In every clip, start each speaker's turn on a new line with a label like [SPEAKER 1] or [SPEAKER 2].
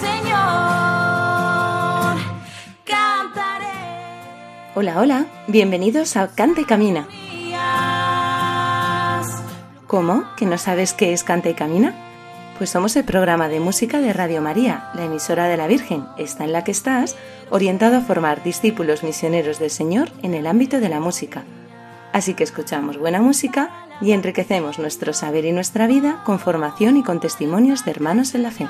[SPEAKER 1] Señor, cantaré.
[SPEAKER 2] Hola, hola, bienvenidos a Canta y Camina. ¿Cómo? ¿Que no sabes qué es Canta y Camina? Pues somos el programa de música de Radio María, la emisora de la Virgen, está en la que estás, orientado a formar discípulos misioneros del Señor en el ámbito de la música. Así que escuchamos buena música y enriquecemos nuestro saber y nuestra vida con formación y con testimonios de hermanos en la fe.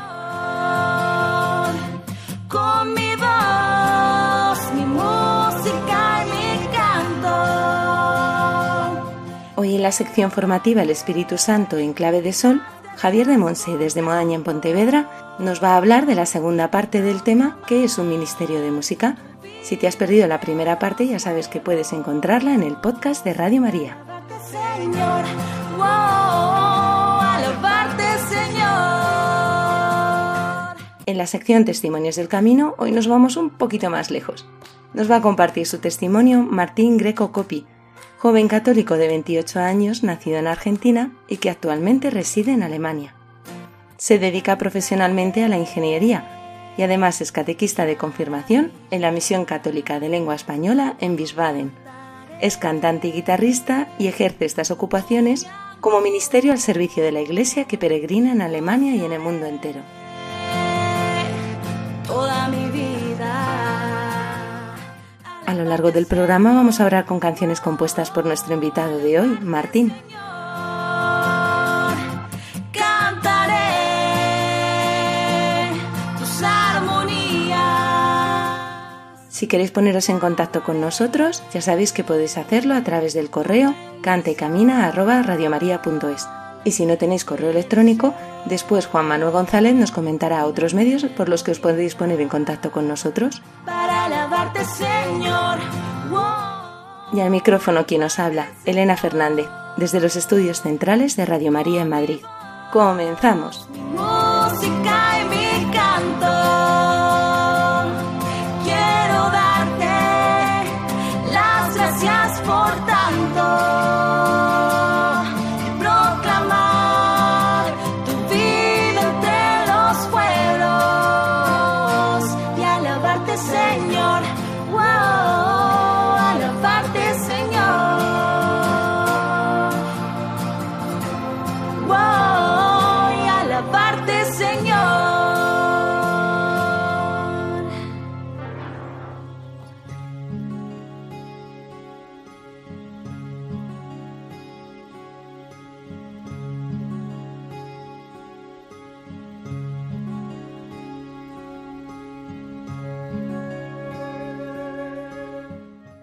[SPEAKER 1] Con mi voz, mi música y mi canto.
[SPEAKER 2] Hoy en la sección formativa El Espíritu Santo en clave de sol, Javier de Monse desde Modaña en Pontevedra nos va a hablar de la segunda parte del tema que es un ministerio de música. Si te has perdido la primera parte ya sabes que puedes encontrarla en el podcast de Radio María.
[SPEAKER 1] Alabarte, Señor, wow,
[SPEAKER 2] En la sección Testimonios del Camino hoy nos vamos un poquito más lejos. Nos va a compartir su testimonio Martín Greco Copi, joven católico de 28 años nacido en Argentina y que actualmente reside en Alemania. Se dedica profesionalmente a la ingeniería y además es catequista de confirmación en la Misión Católica de Lengua Española en Wiesbaden. Es cantante y guitarrista y ejerce estas ocupaciones como ministerio al servicio de la Iglesia que peregrina en Alemania y en el mundo entero.
[SPEAKER 1] Toda mi vida.
[SPEAKER 2] A lo largo del programa vamos a hablar con canciones compuestas por nuestro invitado de hoy, Martín. Si queréis poneros en contacto con nosotros, ya sabéis que podéis hacerlo a través del correo cantecamina@radiomaria.es. Y si no tenéis correo electrónico, después Juan Manuel González nos comentará otros medios por los que os podéis poner en contacto con nosotros.
[SPEAKER 1] para alabarte, Señor. Wow.
[SPEAKER 2] Y al micrófono quien os habla, Elena Fernández, desde los estudios centrales de Radio María en Madrid. Comenzamos.
[SPEAKER 1] Mi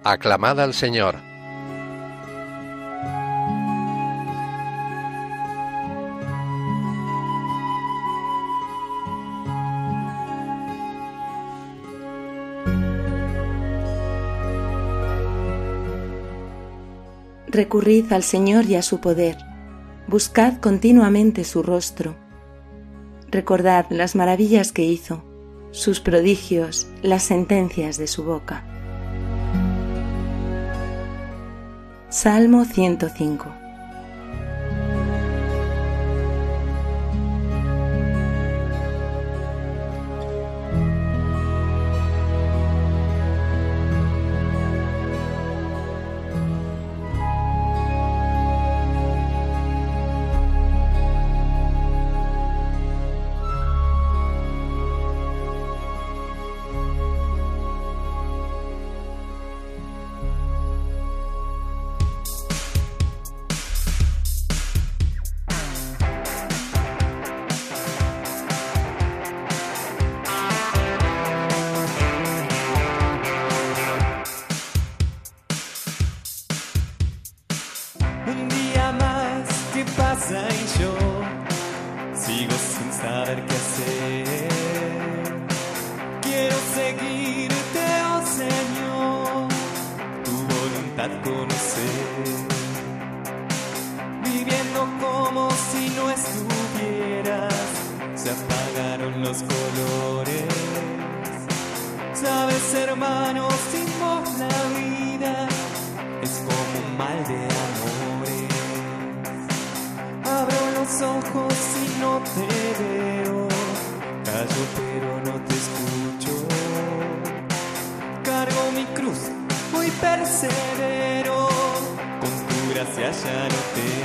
[SPEAKER 3] Aclamad al Señor.
[SPEAKER 2] Recurrid al Señor y a su poder. Buscad continuamente su rostro. Recordad las maravillas que hizo, sus prodigios, las sentencias de su boca. Salmo 105
[SPEAKER 4] viviendo como si no estuvieras, se apagaron los colores. Gracia ya no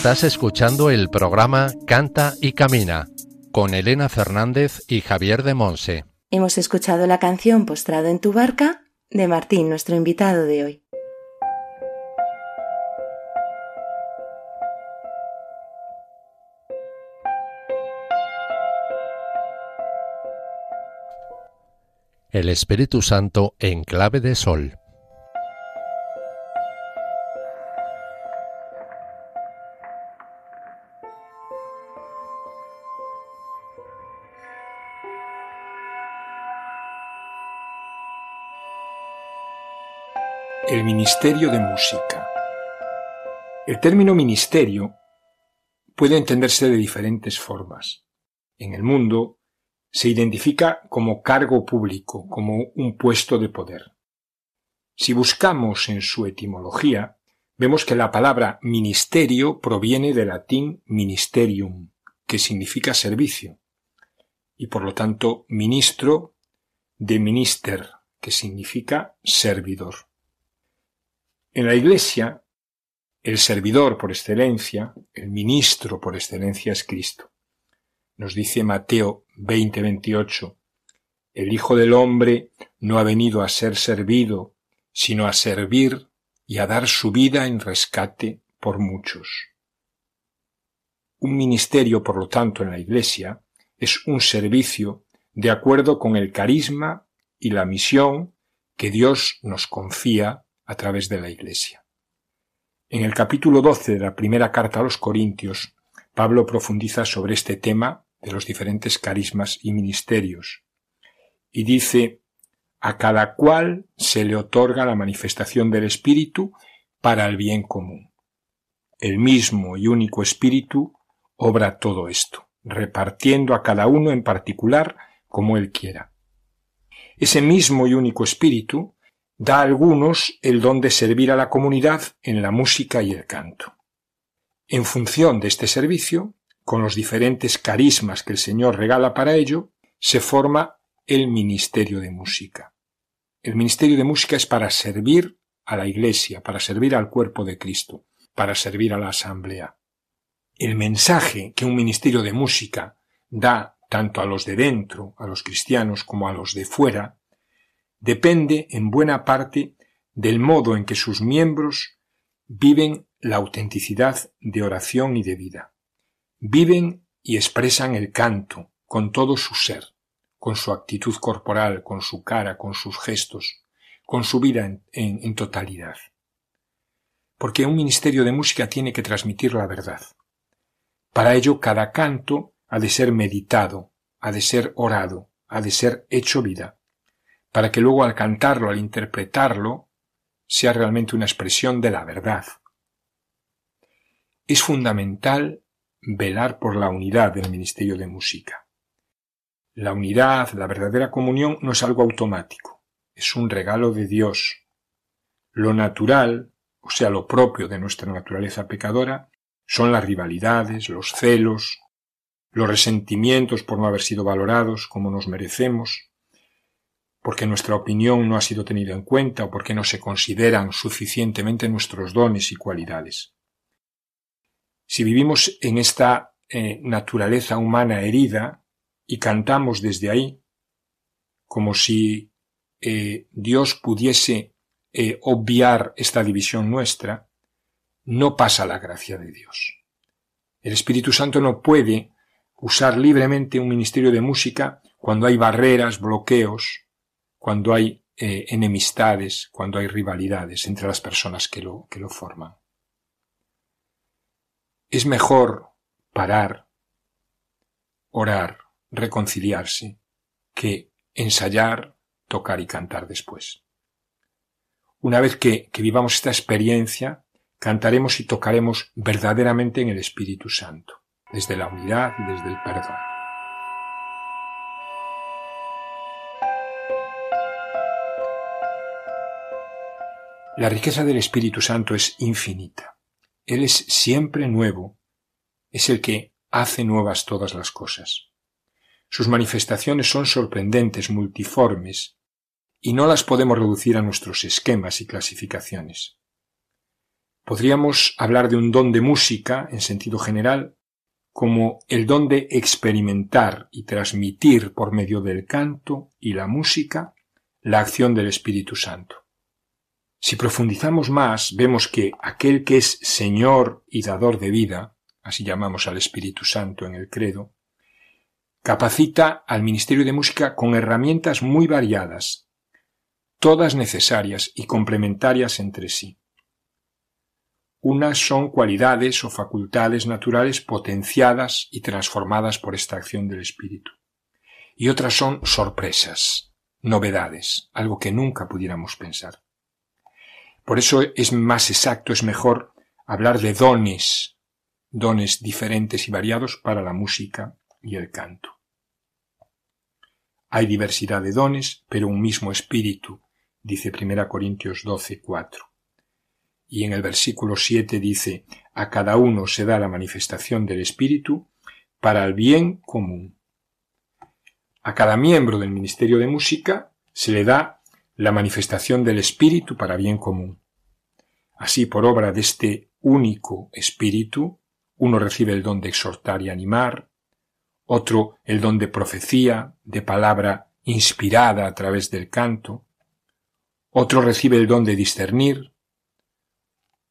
[SPEAKER 3] Estás escuchando el programa Canta y Camina con Elena Fernández y Javier de Monse.
[SPEAKER 2] Hemos escuchado la canción Postrado en tu barca de Martín, nuestro invitado de hoy.
[SPEAKER 3] El Espíritu Santo en clave de sol.
[SPEAKER 5] El Ministerio de Música. El término ministerio puede entenderse de diferentes formas. En el mundo se identifica como cargo público, como un puesto de poder. Si buscamos en su etimología, vemos que la palabra ministerio proviene del latín ministerium, que significa servicio, y por lo tanto ministro de minister, que significa servidor. En la Iglesia, el servidor por excelencia, el ministro por excelencia es Cristo. Nos dice Mateo 20:28, el Hijo del Hombre no ha venido a ser servido, sino a servir y a dar su vida en rescate por muchos. Un ministerio, por lo tanto, en la Iglesia es un servicio de acuerdo con el carisma y la misión que Dios nos confía a través de la Iglesia. En el capítulo 12 de la primera carta a los Corintios, Pablo profundiza sobre este tema de los diferentes carismas y ministerios y dice a cada cual se le otorga la manifestación del Espíritu para el bien común. El mismo y único Espíritu obra todo esto, repartiendo a cada uno en particular como él quiera. Ese mismo y único Espíritu da a algunos el don de servir a la comunidad en la música y el canto. En función de este servicio, con los diferentes carismas que el Señor regala para ello, se forma el ministerio de música. El ministerio de música es para servir a la Iglesia, para servir al cuerpo de Cristo, para servir a la asamblea. El mensaje que un ministerio de música da tanto a los de dentro, a los cristianos, como a los de fuera, depende en buena parte del modo en que sus miembros viven la autenticidad de oración y de vida. Viven y expresan el canto con todo su ser, con su actitud corporal, con su cara, con sus gestos, con su vida en, totalidad. Porque un ministerio de música tiene que transmitir la verdad. Para ello cada canto ha de ser meditado, ha de ser orado, ha de ser hecho vida, para que luego al cantarlo, al interpretarlo, sea realmente una expresión de la verdad. Es fundamental velar por la unidad del Ministerio de Música. La unidad, la verdadera comunión no es algo automático, es un regalo de Dios. Lo natural, o sea, lo propio de nuestra naturaleza pecadora, son las rivalidades, los celos, los resentimientos por no haber sido valorados como nos merecemos, porque nuestra opinión no ha sido tenida en cuenta o porque no se consideran suficientemente nuestros dones y cualidades. Si vivimos en esta eh, naturaleza humana herida y cantamos desde ahí, como si eh, Dios pudiese eh, obviar esta división nuestra, no pasa la gracia de Dios. El Espíritu Santo no puede usar libremente un ministerio de música cuando hay barreras, bloqueos, cuando hay eh, enemistades, cuando hay rivalidades entre las personas que lo, que lo forman. Es mejor parar, orar, reconciliarse, que ensayar, tocar y cantar después. Una vez que, que vivamos esta experiencia, cantaremos y tocaremos verdaderamente en el Espíritu Santo, desde la unidad y desde el perdón. La riqueza del Espíritu Santo es infinita. Él es siempre nuevo, es el que hace nuevas todas las cosas. Sus manifestaciones son sorprendentes, multiformes, y no las podemos reducir a nuestros esquemas y clasificaciones. Podríamos hablar de un don de música, en sentido general, como el don de experimentar y transmitir por medio del canto y la música la acción del Espíritu Santo. Si profundizamos más, vemos que aquel que es Señor y dador de vida, así llamamos al Espíritu Santo en el credo, capacita al Ministerio de Música con herramientas muy variadas, todas necesarias y complementarias entre sí. Unas son cualidades o facultades naturales potenciadas y transformadas por esta acción del Espíritu. Y otras son sorpresas, novedades, algo que nunca pudiéramos pensar. Por eso es más exacto, es mejor hablar de dones, dones diferentes y variados para la música y el canto. Hay diversidad de dones, pero un mismo espíritu, dice 1 Corintios 12, 4. Y en el versículo 7 dice, a cada uno se da la manifestación del espíritu para el bien común. A cada miembro del Ministerio de Música se le da la manifestación del Espíritu para bien común. Así, por obra de este único Espíritu, uno recibe el don de exhortar y animar, otro el don de profecía, de palabra inspirada a través del canto, otro recibe el don de discernir,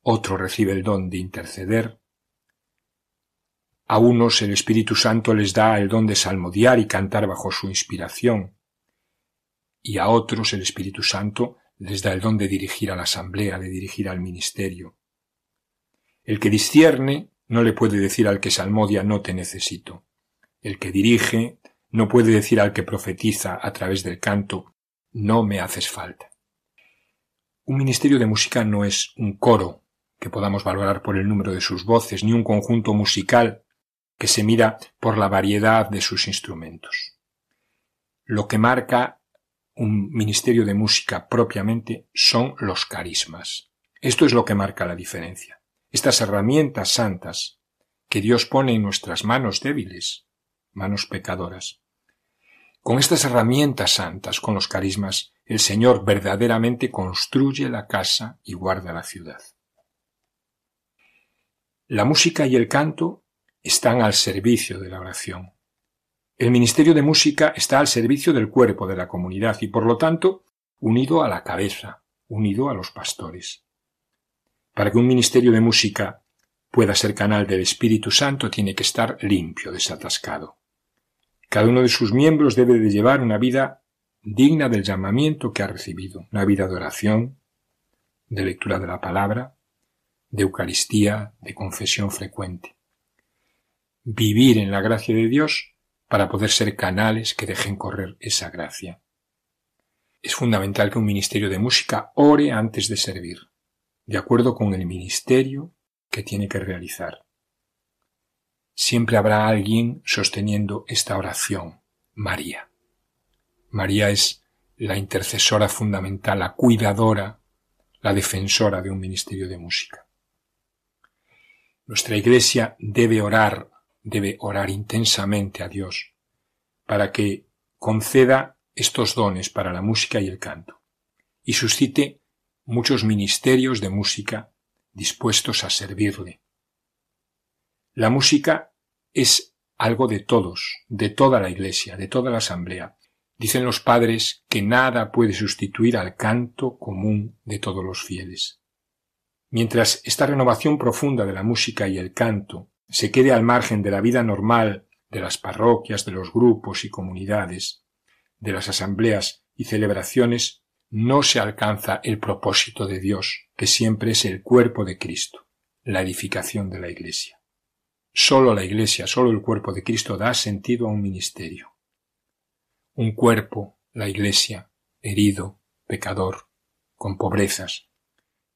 [SPEAKER 5] otro recibe el don de interceder, a unos el Espíritu Santo les da el don de salmodiar y cantar bajo su inspiración, y a otros el Espíritu Santo les da el don de dirigir a la asamblea, de dirigir al ministerio. El que discierne no le puede decir al que salmodia no te necesito. El que dirige no puede decir al que profetiza a través del canto no me haces falta. Un ministerio de música no es un coro que podamos valorar por el número de sus voces, ni un conjunto musical que se mira por la variedad de sus instrumentos. Lo que marca un ministerio de música propiamente son los carismas. Esto es lo que marca la diferencia. Estas herramientas santas que Dios pone en nuestras manos débiles, manos pecadoras. Con estas herramientas santas, con los carismas, el Señor verdaderamente construye la casa y guarda la ciudad. La música y el canto están al servicio de la oración. El ministerio de música está al servicio del cuerpo de la comunidad y por lo tanto unido a la cabeza, unido a los pastores. Para que un ministerio de música pueda ser canal del Espíritu Santo tiene que estar limpio, desatascado. Cada uno de sus miembros debe de llevar una vida digna del llamamiento que ha recibido, una vida de oración, de lectura de la palabra, de Eucaristía, de confesión frecuente. Vivir en la gracia de Dios para poder ser canales que dejen correr esa gracia. Es fundamental que un ministerio de música ore antes de servir, de acuerdo con el ministerio que tiene que realizar. Siempre habrá alguien sosteniendo esta oración, María. María es la intercesora fundamental, la cuidadora, la defensora de un ministerio de música. Nuestra Iglesia debe orar, debe orar intensamente a Dios para que conceda estos dones para la música y el canto y suscite muchos ministerios de música dispuestos a servirle. La música es algo de todos, de toda la Iglesia, de toda la Asamblea. Dicen los padres que nada puede sustituir al canto común de todos los fieles. Mientras esta renovación profunda de la música y el canto se quede al margen de la vida normal de las parroquias, de los grupos y comunidades, de las asambleas y celebraciones, no se alcanza el propósito de Dios, que siempre es el cuerpo de Cristo, la edificación de la Iglesia. Solo la Iglesia, solo el cuerpo de Cristo da sentido a un ministerio. Un cuerpo, la Iglesia, herido, pecador, con pobrezas,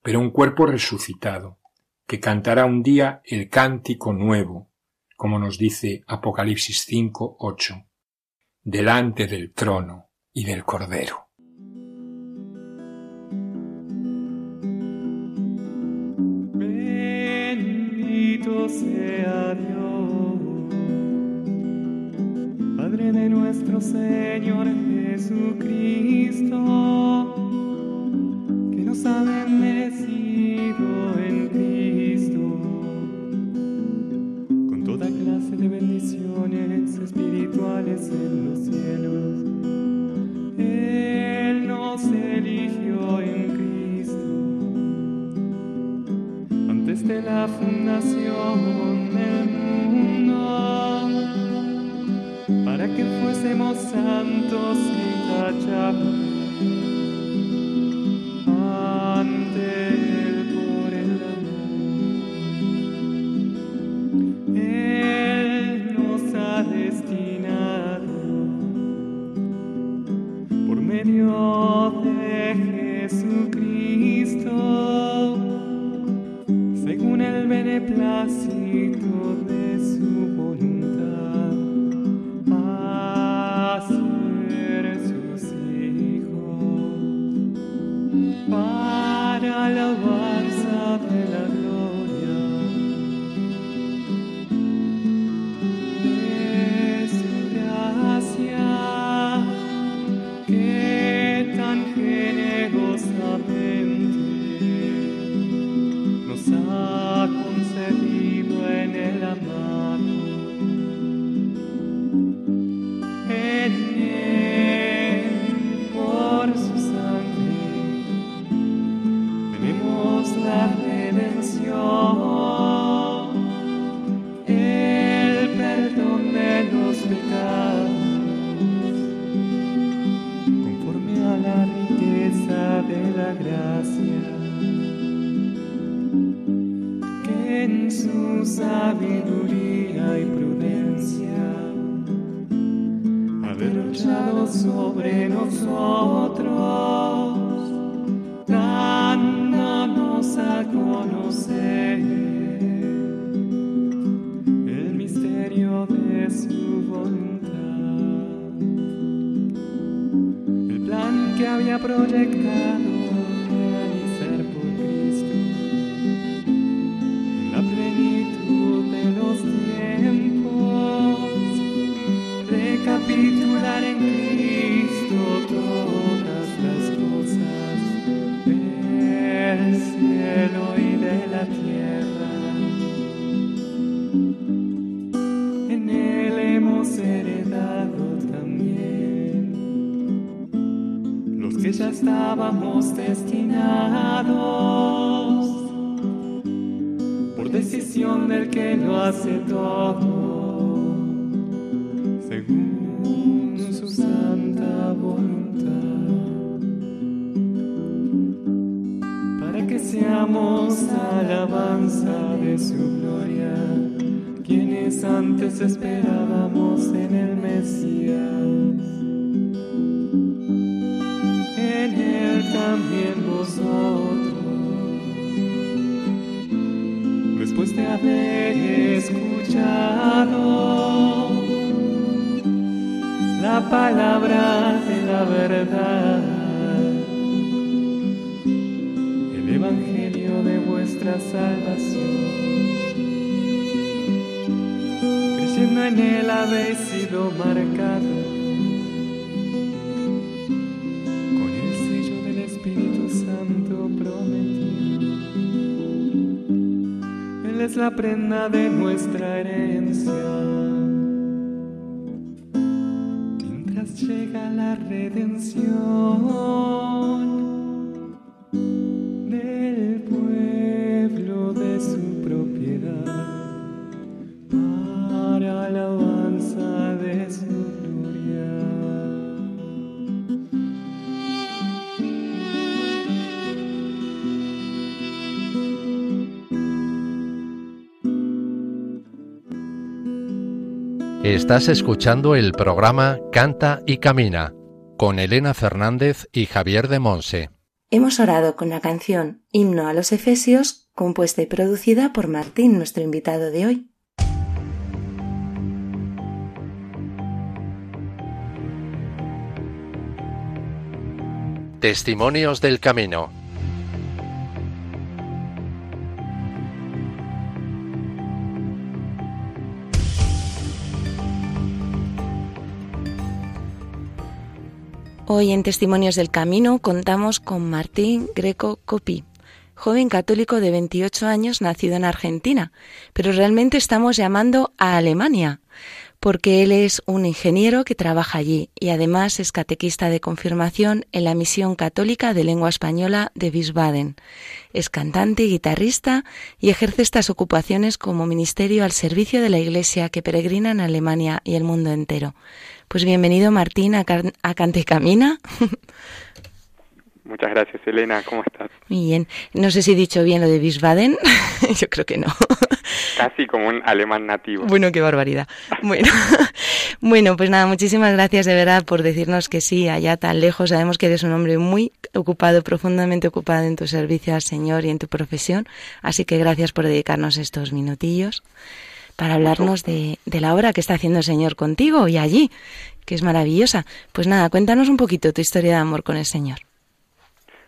[SPEAKER 5] pero un cuerpo resucitado, que cantará un día el cántico nuevo, como nos dice Apocalipsis 5, 8, delante del trono y del Cordero.
[SPEAKER 4] Bendito sea Dios, Padre de nuestro Señor Jesucristo, espirituales en los cielos. Él nos eligió en Cristo antes de la fundación del mundo, para que fuésemos santos y tachables ya estábamos destinados por decisión del que lo hace todo, según su santa voluntad, para que seamos alabanza de su gloria, quienes antes esperábamos en el Mesías. De haber escuchado. La palabra de la verdad, el evangelio de vuestra salvación. Creyendo en él habéis sido marcados es la prenda de nuestra herencia. Mientras llega la redención
[SPEAKER 3] Estás escuchando el programa Canta y Camina con Elena Fernández y Javier de Monse.
[SPEAKER 2] Hemos orado con la canción Himno a los Efesios, compuesta y producida por Martín, nuestro invitado de hoy.
[SPEAKER 3] Testimonios del Camino.
[SPEAKER 2] Hoy en Testimonios del Camino contamos con Martín Greco Copi, joven católico de 28 años nacido en Argentina, pero realmente estamos llamando a Alemania, porque él es un ingeniero que trabaja allí y además es catequista de confirmación en la Misión Católica de Lengua Española de Wiesbaden. Es cantante y guitarrista y ejerce estas ocupaciones como ministerio al servicio de la Iglesia que peregrina en Alemania y el mundo entero. Pues bienvenido Martín a, Car- a Cante y Camina.
[SPEAKER 6] Muchas gracias, Elena. ¿Cómo estás?
[SPEAKER 2] Muy bien. No sé si he dicho bien lo de Wiesbaden. Yo creo que no.
[SPEAKER 6] Casi como un alemán nativo.
[SPEAKER 2] Bueno, qué barbaridad. Bueno, bueno, pues nada, muchísimas gracias de verdad por decirnos que sí, allá tan lejos. Sabemos que eres un hombre muy ocupado, profundamente ocupado en tu servicio al Señor y en tu profesión. Así que gracias por dedicarnos estos minutillos para hablarnos de, de la obra que está haciendo el Señor contigo y allí, que es maravillosa. Pues nada, cuéntanos un poquito tu historia de amor con el Señor.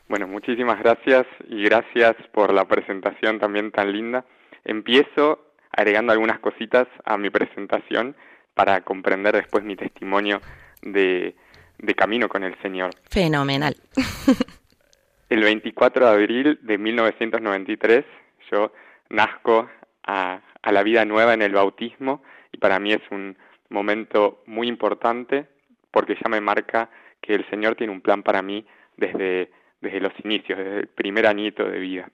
[SPEAKER 6] Bueno, muchísimas gracias y gracias por la presentación también tan linda. Empiezo agregando algunas cositas a mi presentación para comprender después mi testimonio de, de camino con el Señor.
[SPEAKER 2] Fenomenal.
[SPEAKER 6] El 24 de abril de 1993 yo nazco a, a la vida nueva en el bautismo y para mí es un momento muy importante porque ya me marca que el Señor tiene un plan para mí desde, desde los inicios, desde el primer añito de vida.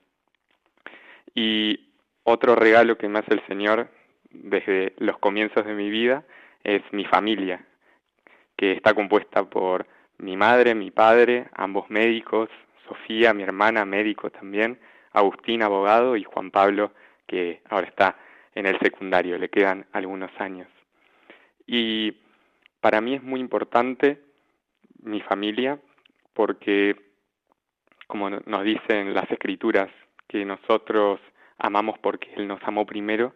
[SPEAKER 6] Y otro regalo que me hace el Señor desde los comienzos de mi vida es mi familia, que está compuesta por mi madre, mi padre, ambos médicos, Sofía, mi hermana, médico también, Agustín, abogado, y Juan Pablo, que ahora está en el secundario, le quedan algunos años. Y para mí es muy importante mi familia porque, como nos dicen las escrituras, que nosotros amamos porque Él nos amó primero,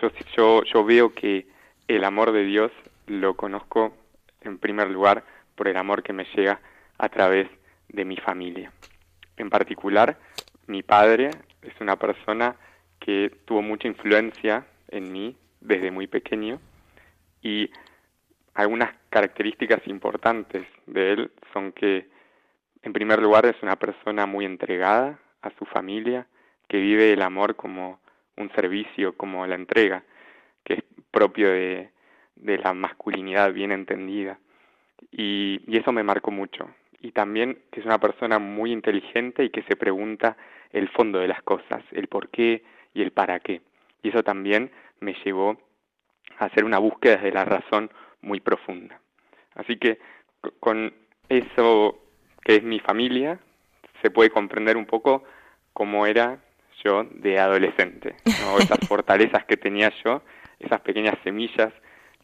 [SPEAKER 6] yo, yo, yo veo que el amor de Dios lo conozco en primer lugar por el amor que me llega a través de mi familia. En particular, mi padre es una persona que tuvo mucha influencia en mí desde muy pequeño y algunas características importantes de él son que, en primer lugar, es una persona muy entregada a su familia, que vive el amor como un servicio, como la entrega, que es propio de, de la masculinidad bien entendida. Y, y eso me marcó mucho. Y también que es una persona muy inteligente y que se pregunta el fondo de las cosas, el por qué y el para qué. Y eso también me llevó a hacer una búsqueda desde la razón muy profunda. Así que con eso que es mi familia, se puede comprender un poco cómo era yo de adolescente, ¿no? esas fortalezas que tenía yo, esas pequeñas semillas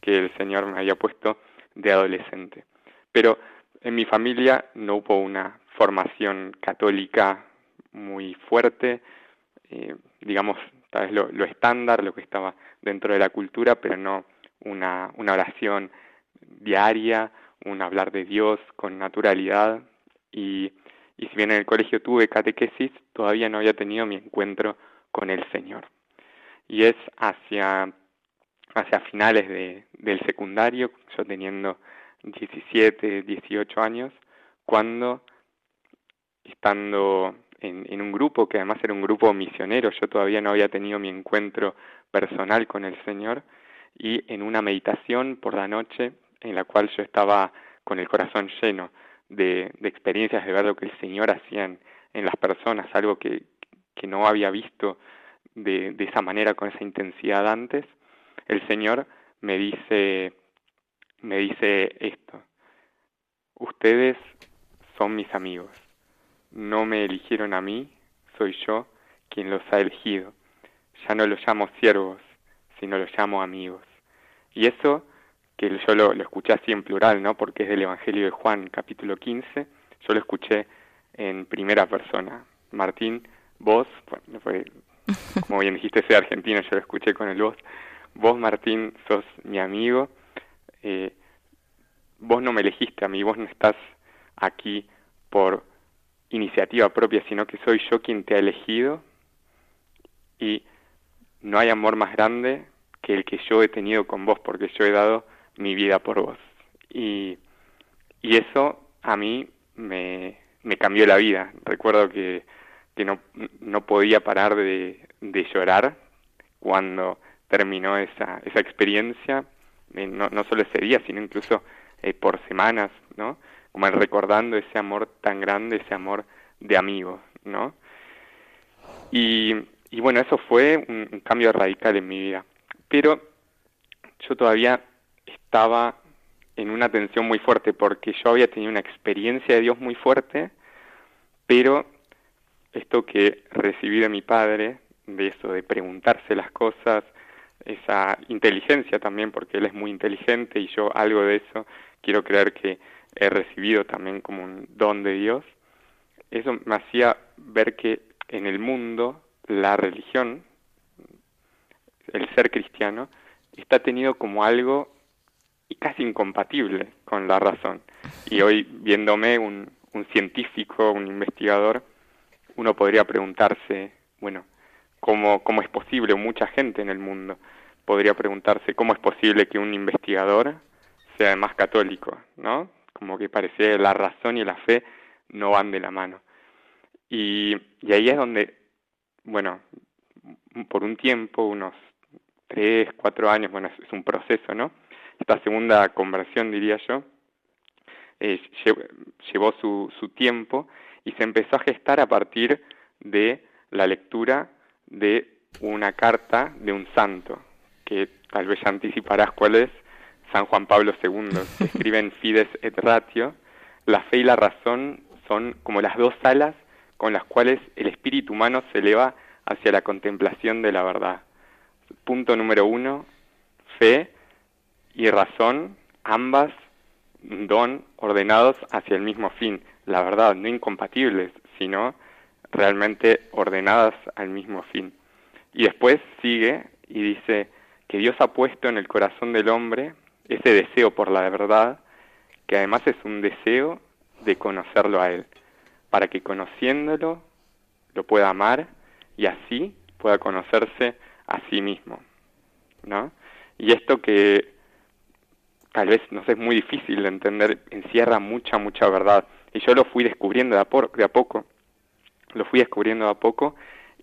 [SPEAKER 6] que el Señor me había puesto de adolescente. Pero en mi familia no hubo una formación católica muy fuerte, eh, digamos, tal vez lo, lo, estándar, lo que estaba dentro de la cultura, pero no una, una oración diaria, un hablar de Dios con naturalidad. Y, y si bien en el colegio tuve catequesis, todavía no había tenido mi encuentro con el Señor. Y es hacia, hacia finales de, del secundario, yo teniendo 17, 18 años, cuando estando en, un grupo que además era un grupo misionero, yo todavía no había tenido mi encuentro personal con el Señor, y en una meditación por la noche en la cual yo estaba con el corazón lleno de, de experiencias de ver lo que el Señor hacía en, en las personas, algo que, que no había visto de, de esa manera, con esa intensidad antes, el Señor me dice, me dice esto, ustedes son mis amigos, no me eligieron a mí, soy yo quien los ha elegido, ya no los llamo siervos, sino los llamo amigos. Y eso, que yo lo, lo escuché así en plural, ¿no? Porque es del Evangelio de Juan, capítulo 15, yo lo escuché en primera persona. Martín, vos, bueno, fue, como bien dijiste, soy argentino, yo lo escuché con el vos. Vos, Martín, sos mi amigo. Eh, vos no me elegiste a mí, vos no estás aquí por iniciativa propia, sino que soy yo quien te ha elegido. Y no hay amor más grande que el que yo he tenido con vos, porque yo he dado mi vida por vos. Y, y eso a mí me, me cambió la vida. Recuerdo que, que no, no podía parar de, de llorar cuando terminó esa, esa experiencia, eh, no, no solo ese día, sino incluso eh, por semanas, ¿no? Como recordando ese amor tan grande, ese amor de amigos, ¿no? Y, y bueno, eso fue un, un cambio radical en mi vida. Pero yo todavía estaba en una tensión muy fuerte porque yo había tenido una experiencia de Dios muy fuerte, pero esto que recibí de mi padre, de eso de preguntarse las cosas, esa inteligencia también, porque él es muy inteligente y yo algo de eso quiero creer que he recibido también como un don de Dios, eso me hacía ver que en el mundo la religión, el ser cristiano, está tenido como algo casi incompatible con la razón. Y hoy, viéndome un, un científico, un investigador, uno podría preguntarse, bueno, ¿cómo, ¿cómo es posible? Mucha gente en el mundo podría preguntarse cómo es posible que un investigador sea además católico, ¿no? Como que parece la razón y la fe no van de la mano. Y, y ahí es donde, bueno, por un tiempo, unos tres, cuatro años, bueno, es, un proceso, ¿no? Esta segunda conversión, diría yo, llevó su, su tiempo y se empezó a gestar a partir de la lectura de una carta de un santo, que tal vez ya anticiparás cuál es, San Juan Pablo II, que escribe en Fides et Ratio, la fe y la razón son como las dos alas con las cuales el espíritu humano se eleva hacia la contemplación de la verdad. Punto número uno, fe y razón, ambas don ordenados hacia el mismo fin, la verdad, no incompatibles, sino realmente ordenadas al mismo fin. Y después sigue y dice que Dios ha puesto en el corazón del hombre ese deseo por la verdad, que además es un deseo de conocerlo a Él, para que conociéndolo lo pueda amar y así pueda conocerse a sí mismo, ¿no? Y esto que tal vez nos es muy difícil de entender, encierra mucha, mucha verdad. Y yo lo fui descubriendo de a, por- de a poco, lo fui descubriendo de a poco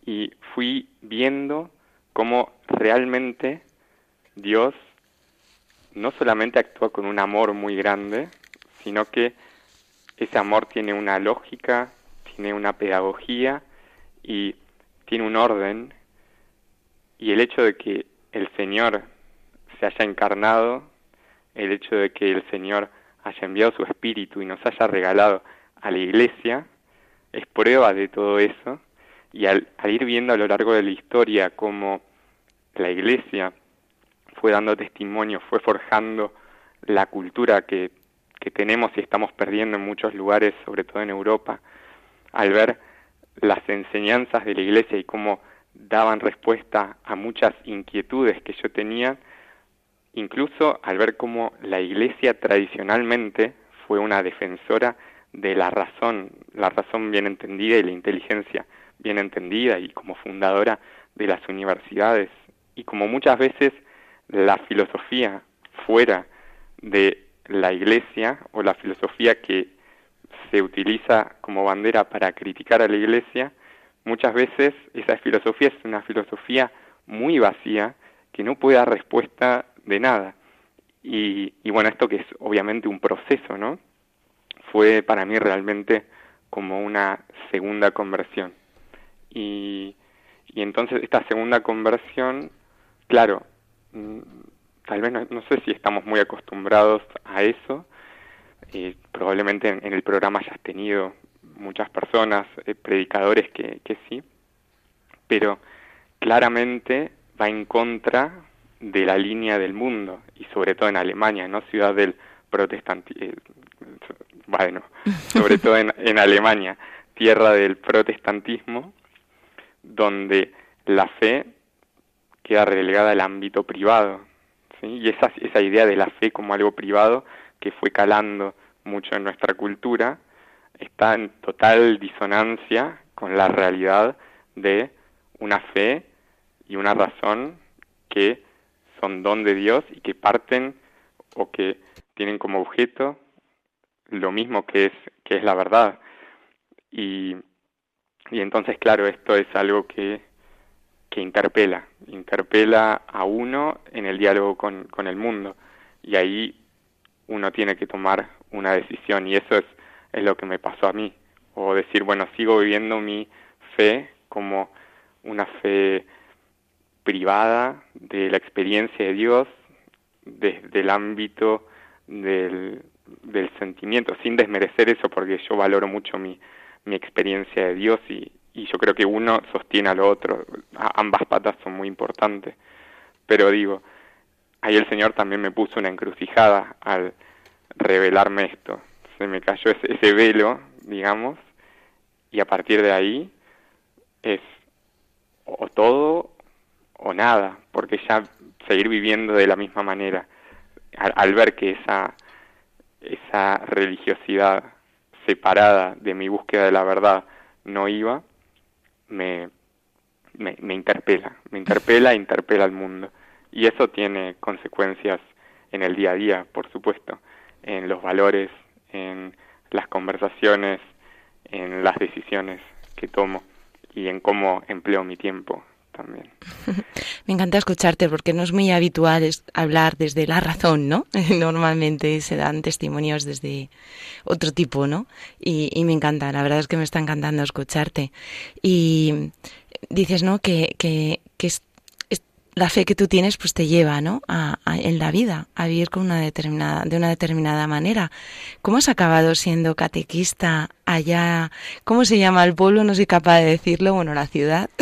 [SPEAKER 6] y fui viendo cómo realmente Dios no solamente actúa con un amor muy grande, sino que ese amor tiene una lógica, tiene una pedagogía y tiene un orden. Y el hecho de que el Señor se haya encarnado, el hecho de que el Señor haya enviado su Espíritu y nos haya regalado a la Iglesia, es prueba de todo eso. Y al, ir viendo a lo largo de la historia cómo la Iglesia fue dando testimonio, fue forjando la cultura que, que tenemos y estamos perdiendo en muchos lugares, sobre todo en Europa, al ver las enseñanzas de la Iglesia y cómo daban respuesta a muchas inquietudes que yo tenía, incluso al ver cómo la Iglesia tradicionalmente fue una defensora de la razón, la razón bien entendida y la inteligencia bien entendida y como fundadora de las universidades. Y como muchas veces la filosofía fuera de la iglesia o la filosofía que se utiliza como bandera para criticar a la iglesia, muchas veces esa filosofía es una filosofía muy vacía que no puede dar respuesta de nada. Y, y bueno, esto que es obviamente un proceso, ¿no? Fue para mí realmente como una segunda conversión. Y, y entonces esta segunda conversión, claro, tal vez no, no sé si estamos muy acostumbrados a eso. Eh, probablemente en, en el programa hayas tenido muchas personas, eh, predicadores que, que sí, pero claramente va en contra de la línea del mundo y sobre todo en Alemania, ¿no? Ciudad del protestantismo, bueno, sobre todo en, en Alemania, tierra del protestantismo, donde la fe queda relegada al ámbito privado, ¿sí? Y esa, esa idea de la fe como algo privado que fue calando mucho en nuestra cultura, está en total disonancia con la realidad de una fe y una razón que son don de Dios y que parten o que tienen como objeto lo mismo que es que es la verdad y, y entonces claro esto es algo que que interpela interpela a uno en el diálogo con, con el mundo. Y ahí uno tiene que tomar una decisión y eso es, es lo que me pasó a mí. O decir bueno sigo viviendo mi fe como una fe privada de la experiencia de Dios desde el ámbito del, del sentimiento, sin desmerecer eso, porque yo valoro mucho mi, mi experiencia de Dios y, y yo creo que uno sostiene al otro, ambas patas son muy importantes, pero digo, ahí el Señor también me puso una encrucijada al revelarme esto, se me cayó ese, ese velo, digamos, y a partir de ahí es o todo o nada, porque ya seguir viviendo de la misma manera, al, al, ver que esa, esa religiosidad separada de mi búsqueda de la verdad no iba, me, me, me interpela, me interpela e interpela al mundo. Y eso tiene consecuencias en el día a día, por supuesto, en los valores, en las conversaciones, en las decisiones que tomo y en cómo empleo mi tiempo
[SPEAKER 2] Me encanta escucharte porque no es muy habitual hablar desde la razón, ¿no? Normalmente se dan testimonios desde otro tipo, ¿no? Y, y, me encanta, la verdad es que me está encantando escucharte. Y dices, ¿no? Que, que, que es, es, la fe que tú tienes pues te lleva, ¿no? A, a, en la vida, a vivir con una determinada, de una determinada manera. ¿Cómo has acabado siendo catequista allá? ¿Cómo se llama el pueblo? No soy capaz de decirlo, bueno, la ciudad.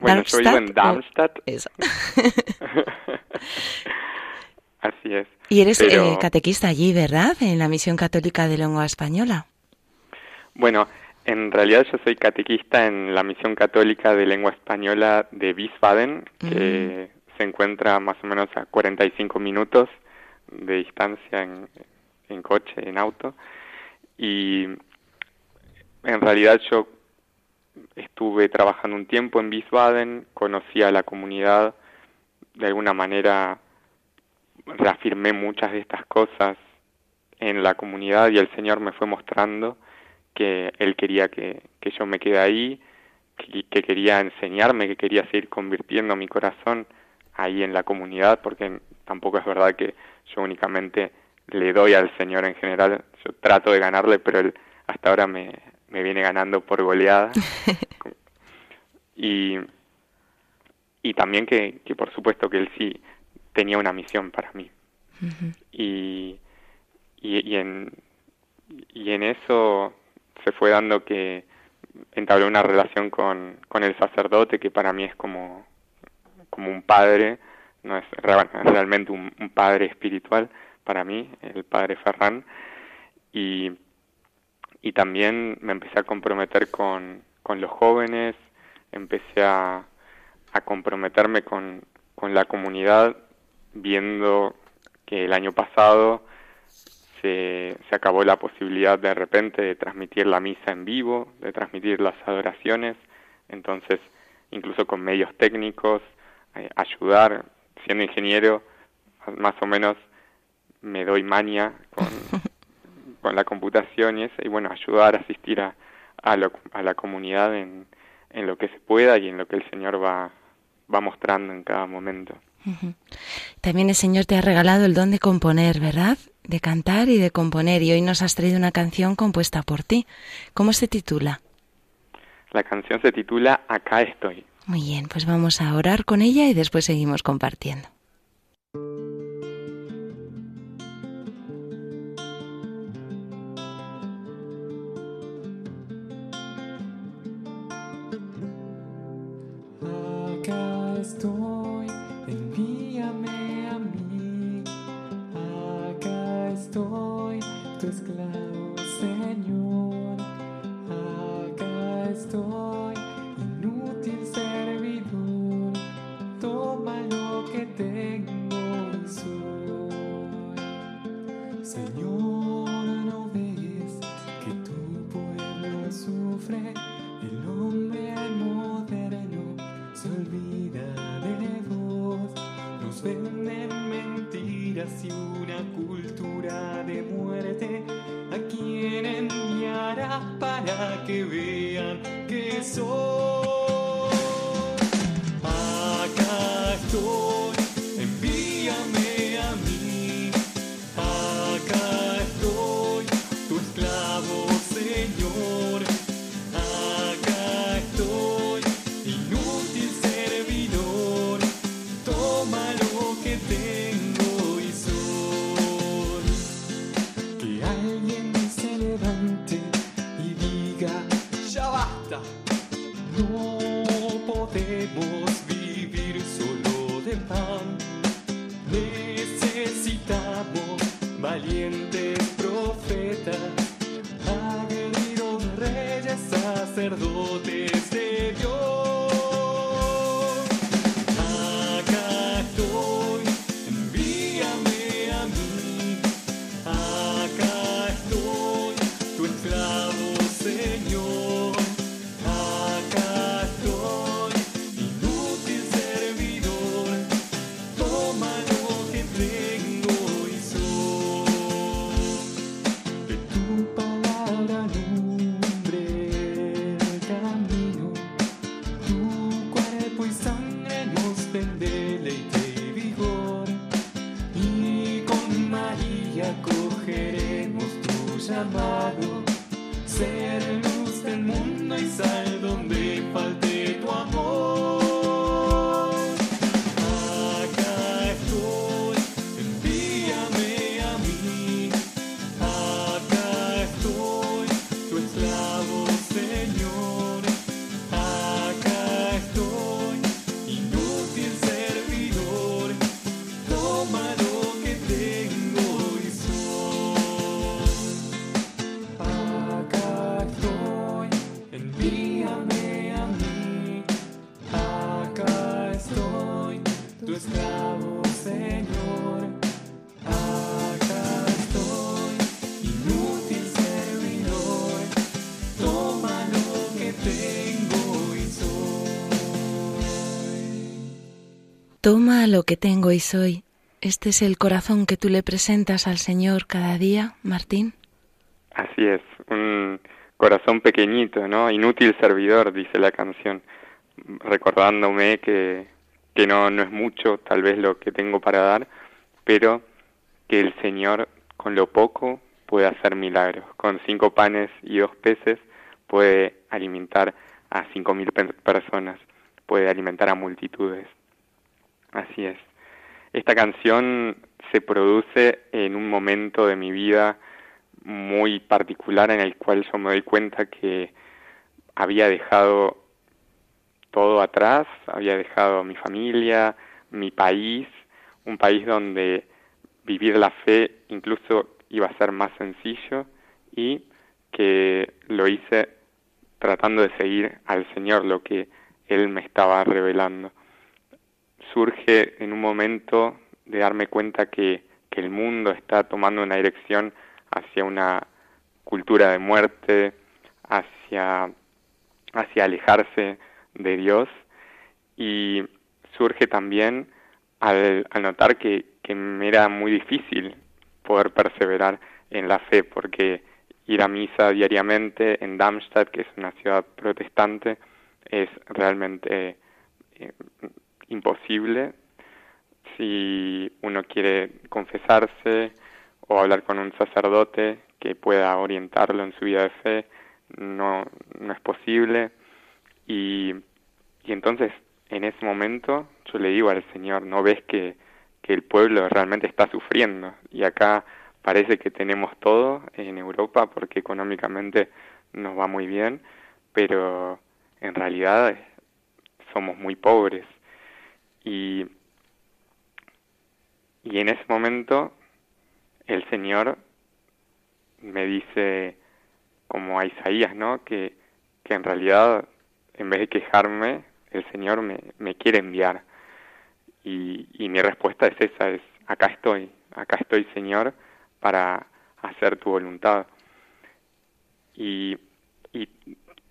[SPEAKER 6] Bueno, yo vivo en Darmstadt.
[SPEAKER 2] Eso.
[SPEAKER 6] Así es.
[SPEAKER 2] Y eres Pero... eh, catequista allí, ¿verdad? En la Misión Católica de Lengua Española.
[SPEAKER 6] Bueno, En realidad yo soy catequista en la misión católica de lengua española de Wiesbaden, que se encuentra más o menos a 45 minutos de distancia en, en coche, en auto. Y en realidad yo estuve trabajando un tiempo en Wiesbaden, conocí a la comunidad, de alguna manera reafirmé muchas de estas cosas en la comunidad y el Señor me fue mostrando que Él quería que, que yo me quede ahí, que, que quería enseñarme, que quería seguir convirtiendo mi corazón ahí en la comunidad, porque tampoco es verdad que yo únicamente le doy al Señor en general, yo trato de ganarle, pero Él hasta ahora me, me viene ganando por goleada. y, y también que, que por supuesto que Él sí tenía una misión para mí. y, y, y en, y en eso se fue dando que entablé una relación con, con el sacerdote que para mí es como, como un padre, no es re- realmente un, un padre espiritual para mí, el padre Ferran, y, y también me empecé a comprometer con, con los jóvenes, empecé a, a comprometerme con, con la comunidad, viendo que el año pasado se, se acabó la posibilidad de repente de transmitir la misa en vivo, de transmitir las adoraciones, entonces incluso con medios técnicos, eh, ayudar, siendo ingeniero, más o menos me doy maña con, con la computación y eso, y bueno, ayudar, asistir a, a, lo- a la comunidad en, en lo que se pueda y en lo que el Señor va, va mostrando en cada momento.
[SPEAKER 2] También el Señor te ha regalado el don de componer, ¿verdad? De cantar y de componer. Y hoy nos has traído una canción compuesta por ti. ¿Cómo se titula?
[SPEAKER 6] La canción se titula Acá estoy.
[SPEAKER 2] Muy bien, pues vamos a orar con ella y después seguimos compartiendo.
[SPEAKER 4] ¿A quién enviarás para que vean que soy? Lo que tengo y soy.
[SPEAKER 2] Este es el corazón que tú le presentas al Señor cada día, Martín.
[SPEAKER 6] Así es, un corazón pequeñito, ¿no? Inútil servidor, dice la canción, recordándome que, que no, no es mucho tal vez lo que tengo para dar, pero que el Señor con lo poco puede hacer milagros. Con cinco panes y dos peces puede alimentar a cinco mil pe- personas, puede alimentar a multitudes. Así es. Esta canción se produce en un momento de mi vida muy particular en el cual yo me doy cuenta que había dejado todo atrás, había dejado mi familia, mi país, un país donde vivir la fe incluso iba a ser más sencillo y que lo hice tratando de seguir al Señor lo que Él me estaba revelando. Surge en un momento de darme cuenta que, que el mundo está tomando una dirección hacia una cultura de muerte, hacia, hacia alejarse de Dios. Y surge también al, notar que, que me era muy difícil poder perseverar en la fe porque ir a misa diariamente en Darmstadt, que es una ciudad protestante, es realmente eh, imposible si uno quiere confesarse o hablar con un sacerdote que pueda orientarlo en su vida de fe, no, no es posible. Y, y entonces, en ese momento, yo le digo al Señor, ¿no ves que, que el pueblo realmente está sufriendo? Y acá parece que tenemos todo en Europa porque económicamente nos va muy bien, pero en realidad somos muy pobres. Y, y en ese momento el Señor me dice, como a Isaías, ¿no? Que, que en realidad, en vez de quejarme, el Señor me, me quiere enviar. Y, y mi respuesta es esa, es, acá estoy, acá estoy, Señor, para hacer tu voluntad. Y, y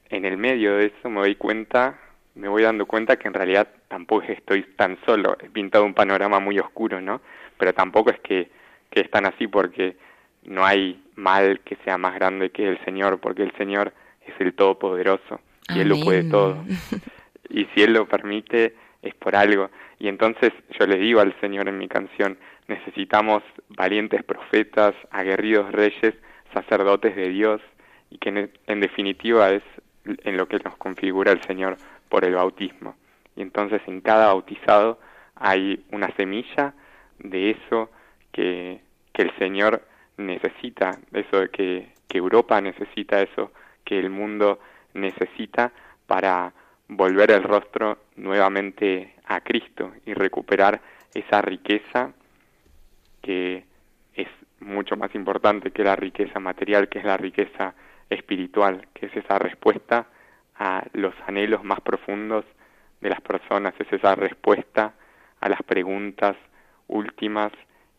[SPEAKER 6] en el medio de eso me doy cuenta, me voy dando cuenta que en realidad tampoco estoy tan solo, he pintado un panorama muy oscuro, ¿no? Pero tampoco es que, que es tan así porque no hay mal que sea más grande que el Señor, porque el Señor es el Todopoderoso y Él lo puede todo. Y si Él lo permite, es por algo. Y entonces yo le digo al Señor en mi canción, necesitamos valientes profetas, aguerridos reyes, sacerdotes de Dios, y que en, en definitiva es en lo que nos configura el Señor por el bautismo. Y entonces en cada bautizado hay una semilla de eso que, el Señor necesita, eso que, que Europa necesita, eso que el mundo necesita para volver el rostro nuevamente a Cristo y recuperar esa riqueza que es mucho más importante que la riqueza material, que es la riqueza espiritual, que es esa respuesta a los anhelos más profundos de las personas, es esa respuesta a las preguntas últimas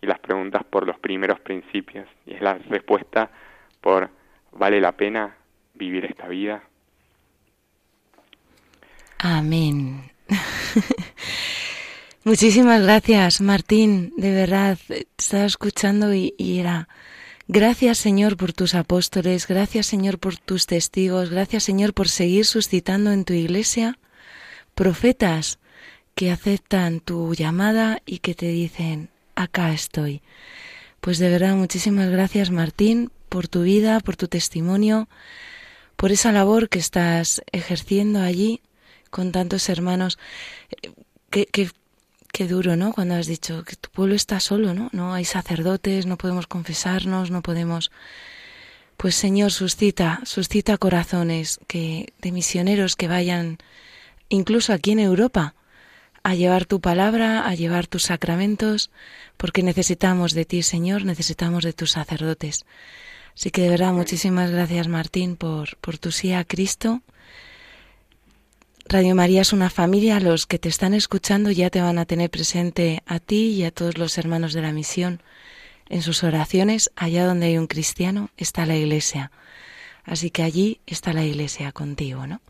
[SPEAKER 6] y las preguntas por los primeros principios, y es la respuesta por ¿vale la pena vivir esta vida?
[SPEAKER 2] Amén. Muchísimas gracias, Martín. De verdad, estaba escuchando y era. Gracias, Señor, por tus apóstoles. Gracias, Señor, por tus testigos. Gracias, Señor, por seguir suscitando en tu iglesia profetas que aceptan tu llamada y que te dicen, acá estoy. Pues de verdad, muchísimas gracias, Martín, por tu vida, por tu testimonio, por esa labor que estás ejerciendo allí con tantos hermanos. Eh, Qué, duro, ¿no? Cuando has dicho que tu pueblo está solo, ¿no? No hay sacerdotes, no podemos confesarnos, no podemos. Pues Señor, suscita, suscita corazones que de misioneros que vayan, incluso aquí en Europa, a llevar tu palabra, a llevar tus sacramentos, porque necesitamos de ti, Señor, necesitamos de tus sacerdotes. Así que de verdad, muchísimas gracias, Martín, por, por tu sí a Cristo. Radio María es una familia, los que te están escuchando ya te van a tener presente a ti y a todos los hermanos de la misión. En sus oraciones, allá donde hay un cristiano, está la iglesia. Así que allí está la iglesia contigo, ¿no?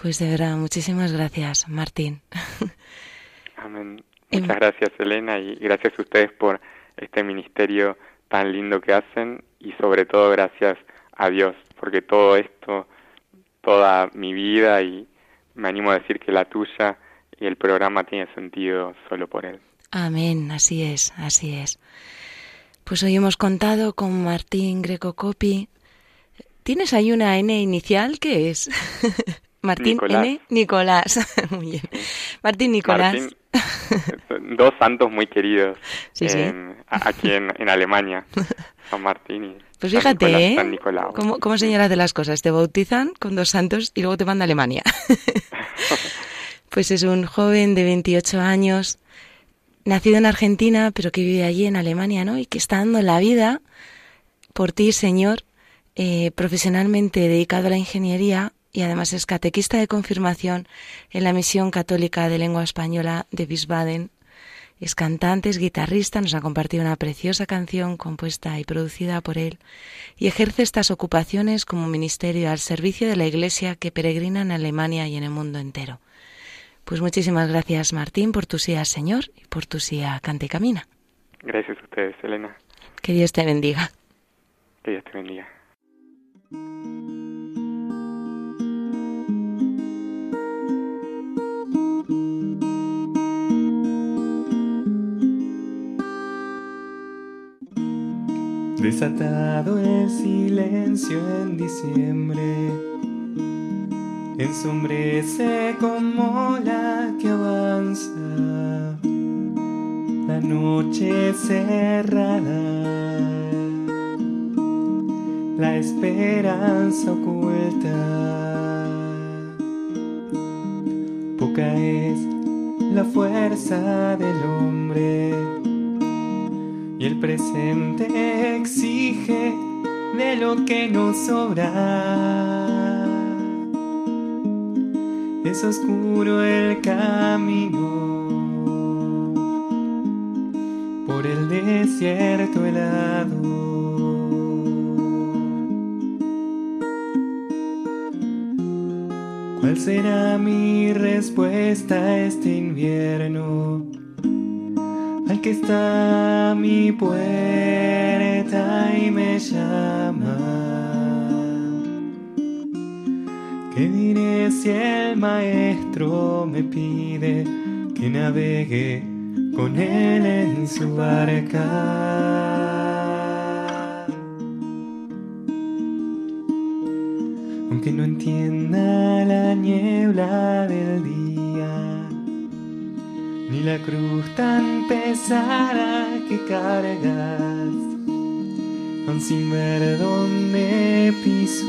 [SPEAKER 2] Pues de verdad, muchísimas gracias, Martín.
[SPEAKER 6] Amén.
[SPEAKER 2] Em-
[SPEAKER 6] Muchas gracias, Elena, y gracias a ustedes por este ministerio tan lindo que hacen y sobre todo gracias a Dios, porque todo esto, toda mi vida y me animo a decir que la tuya y el programa tiene sentido solo por Él.
[SPEAKER 2] Amén, así es, así es. Pues hoy hemos contado con Martín Greco Copi. ¿Tienes ahí una N inicial? ¿Qué es? Martín
[SPEAKER 6] Nicolás.
[SPEAKER 2] N. Nicolás. Muy bien. Martín Nicolás.
[SPEAKER 6] Martín, son dos santos muy queridos
[SPEAKER 2] Sí, sí.
[SPEAKER 6] en- aquí en, en Alemania, San Martín y
[SPEAKER 2] Pues
[SPEAKER 6] San
[SPEAKER 2] fíjate,
[SPEAKER 6] Nicolás,
[SPEAKER 2] ¿eh?
[SPEAKER 6] San Nicolau.
[SPEAKER 2] ¿Cómo, ¿Cómo señalas de las cosas? Te bautizan con dos santos y luego te mandan a Alemania. pues es un joven de 28 años, nacido en Argentina, pero que vive allí en Alemania, ¿no? Y que está dando la vida por ti, Señor, eh, profesionalmente dedicado a la ingeniería y además es catequista de confirmación en la Misión Católica de Lengua Española de Wiesbaden. Es cantante, es guitarrista, nos ha compartido una preciosa canción compuesta y producida por él y ejerce estas ocupaciones como ministerio al servicio de la Iglesia que peregrina en Alemania y en el mundo entero. Pues muchísimas gracias Martín por tu sí al Señor y por tu sí a Canta y Camina.
[SPEAKER 6] Gracias a ustedes, Elena.
[SPEAKER 2] Que Dios te bendiga.
[SPEAKER 6] Que Dios te bendiga.
[SPEAKER 4] Desatado el silencio en diciembre, ensombrece como la que avanza, la noche cerrada, la esperanza oculta. Poca es la fuerza del hombre y el presente exige de lo que nos sobra. Es oscuro el camino por el desierto helado. ¿Cuál será mi respuesta este invierno? Que está mi puerta y me llama. ¿Qué diré si el maestro me pide que navegue con él en su barca? Aunque no entienda la niebla del día ni la cruz tan pesada que cargas, aun sin ver dónde piso.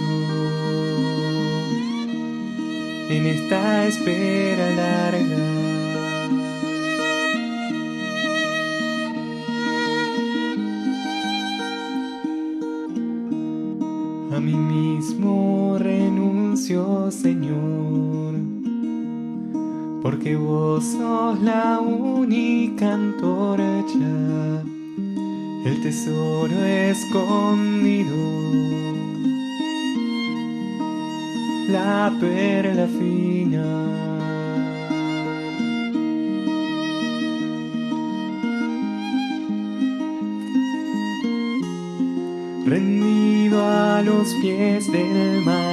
[SPEAKER 4] En esta espera larga, porque vos sos la única antorcha, el tesoro escondido, la perla fina. Rendido a los pies del maestro,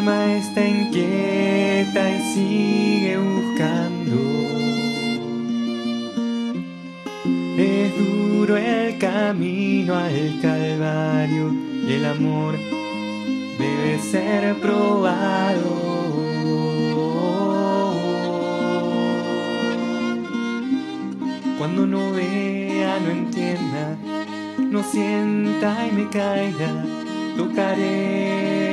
[SPEAKER 4] alma está inquieta y sigue buscando. Es duro el camino al Calvario y el amor debe ser probado. Cuando no vea, no entienda, no sienta y me caiga, tocaré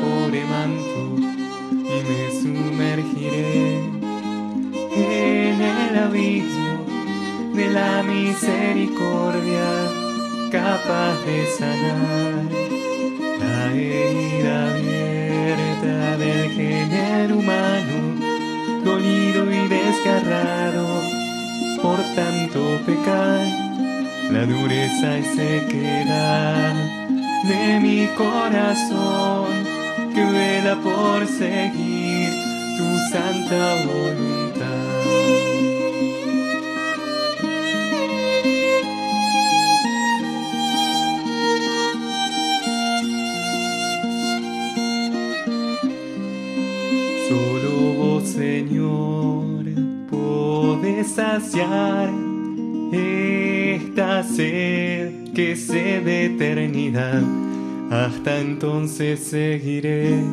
[SPEAKER 4] pobre manto y me sumergiré en el abismo de la misericordia capaz de sanar la herida abierta del género humano, dolido y desgarrado por tanto pecar, la dureza y sequedad de mi corazón que vela por seguir tu santa voluntad. Solo vos, Señor, podés saciar esta sed que sed de eternidad. Hasta entonces seguiré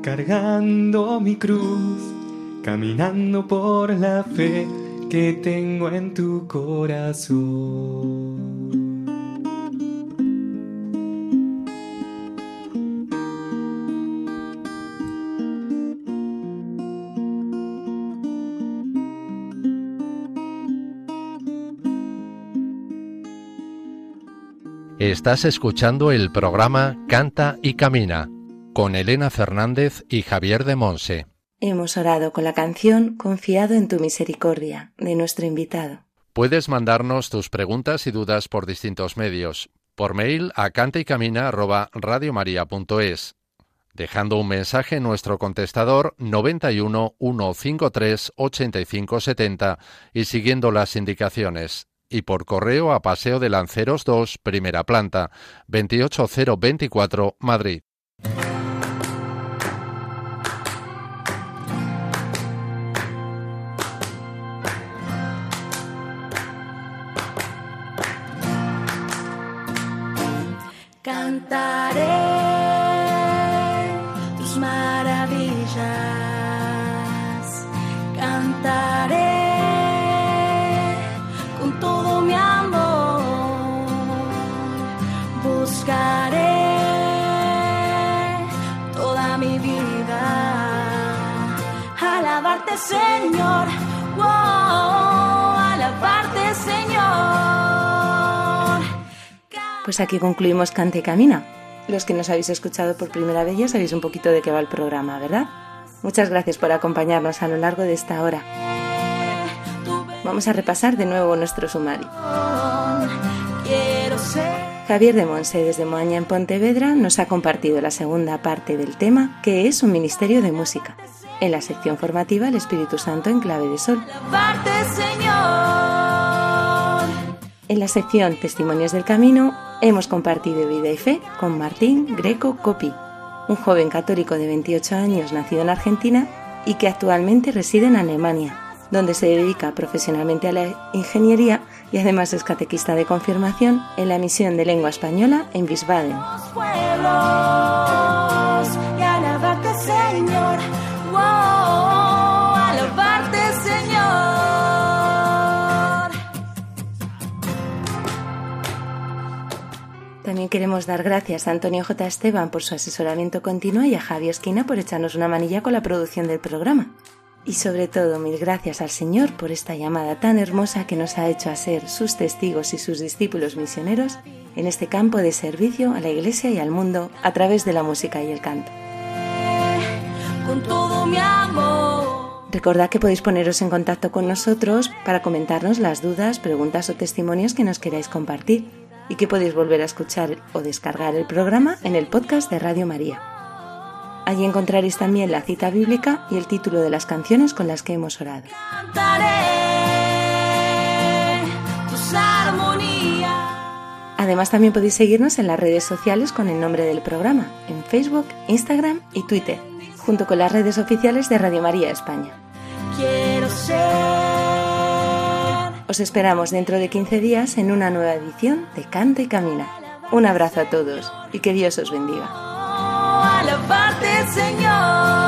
[SPEAKER 4] cargando mi cruz, caminando por la fe que tengo en tu corazón.
[SPEAKER 3] Estás escuchando el programa Canta y Camina con Elena Fernández y Javier de Monse.
[SPEAKER 2] Hemos orado con la canción Confiado en tu misericordia de nuestro invitado.
[SPEAKER 3] Puedes mandarnos tus preguntas y dudas por distintos medios. Por mail a cantaycamina@radiomaria.es, dejando un mensaje en nuestro contestador 91 153 85 70 y siguiendo las indicaciones. Y por correo a Paseo de Lanceros 2, primera planta, 28024, Madrid.
[SPEAKER 1] Cantaré Señor, wow, alabarte Señor.
[SPEAKER 2] Pues aquí concluimos Cante y Camina. Los que nos habéis escuchado por primera vez ya sabéis un poquito de qué va el programa, ¿verdad? Muchas gracias por acompañarnos a lo largo de esta hora. Vamos a repasar de nuevo nuestro sumario. Javier de Monse desde Moaña en Pontevedra nos ha compartido la segunda parte del tema que es un ministerio de música. En la sección formativa El Espíritu Santo en clave de sol. En la sección Testimonios del Camino hemos compartido vida y fe con Martín Greco Copi, un joven católico de 28 años nacido en Argentina y que actualmente reside en Alemania, donde se dedica profesionalmente a la ingeniería y además es catequista de confirmación en la misión de lengua española en Wiesbaden. También queremos dar gracias a Antonio J. Esteban por su asesoramiento continuo y a Javi Esquina por echarnos una manilla con la producción del programa. Y sobre todo, mil gracias al Señor por esta llamada tan hermosa que nos ha hecho a ser sus testigos y sus discípulos misioneros en este campo de servicio a la Iglesia y al mundo a través de la música y el canto.
[SPEAKER 1] Con todo mi amor.
[SPEAKER 2] Recordad que podéis poneros en contacto con nosotros para comentarnos las dudas, preguntas o testimonios que nos queráis compartir y que podéis volver a escuchar o descargar el programa en el podcast de Radio María. Allí encontraréis también la cita bíblica y el título de las canciones con las que hemos orado. Además también podéis seguirnos en las redes sociales con el nombre del programa, en Facebook, Instagram y Twitter, junto con las redes oficiales de Radio María España.
[SPEAKER 1] Quiero ser.
[SPEAKER 2] Os esperamos dentro de 15 días en una nueva edición de Canta y Camina. Un abrazo a todos y que Dios os bendiga.
[SPEAKER 1] Señor,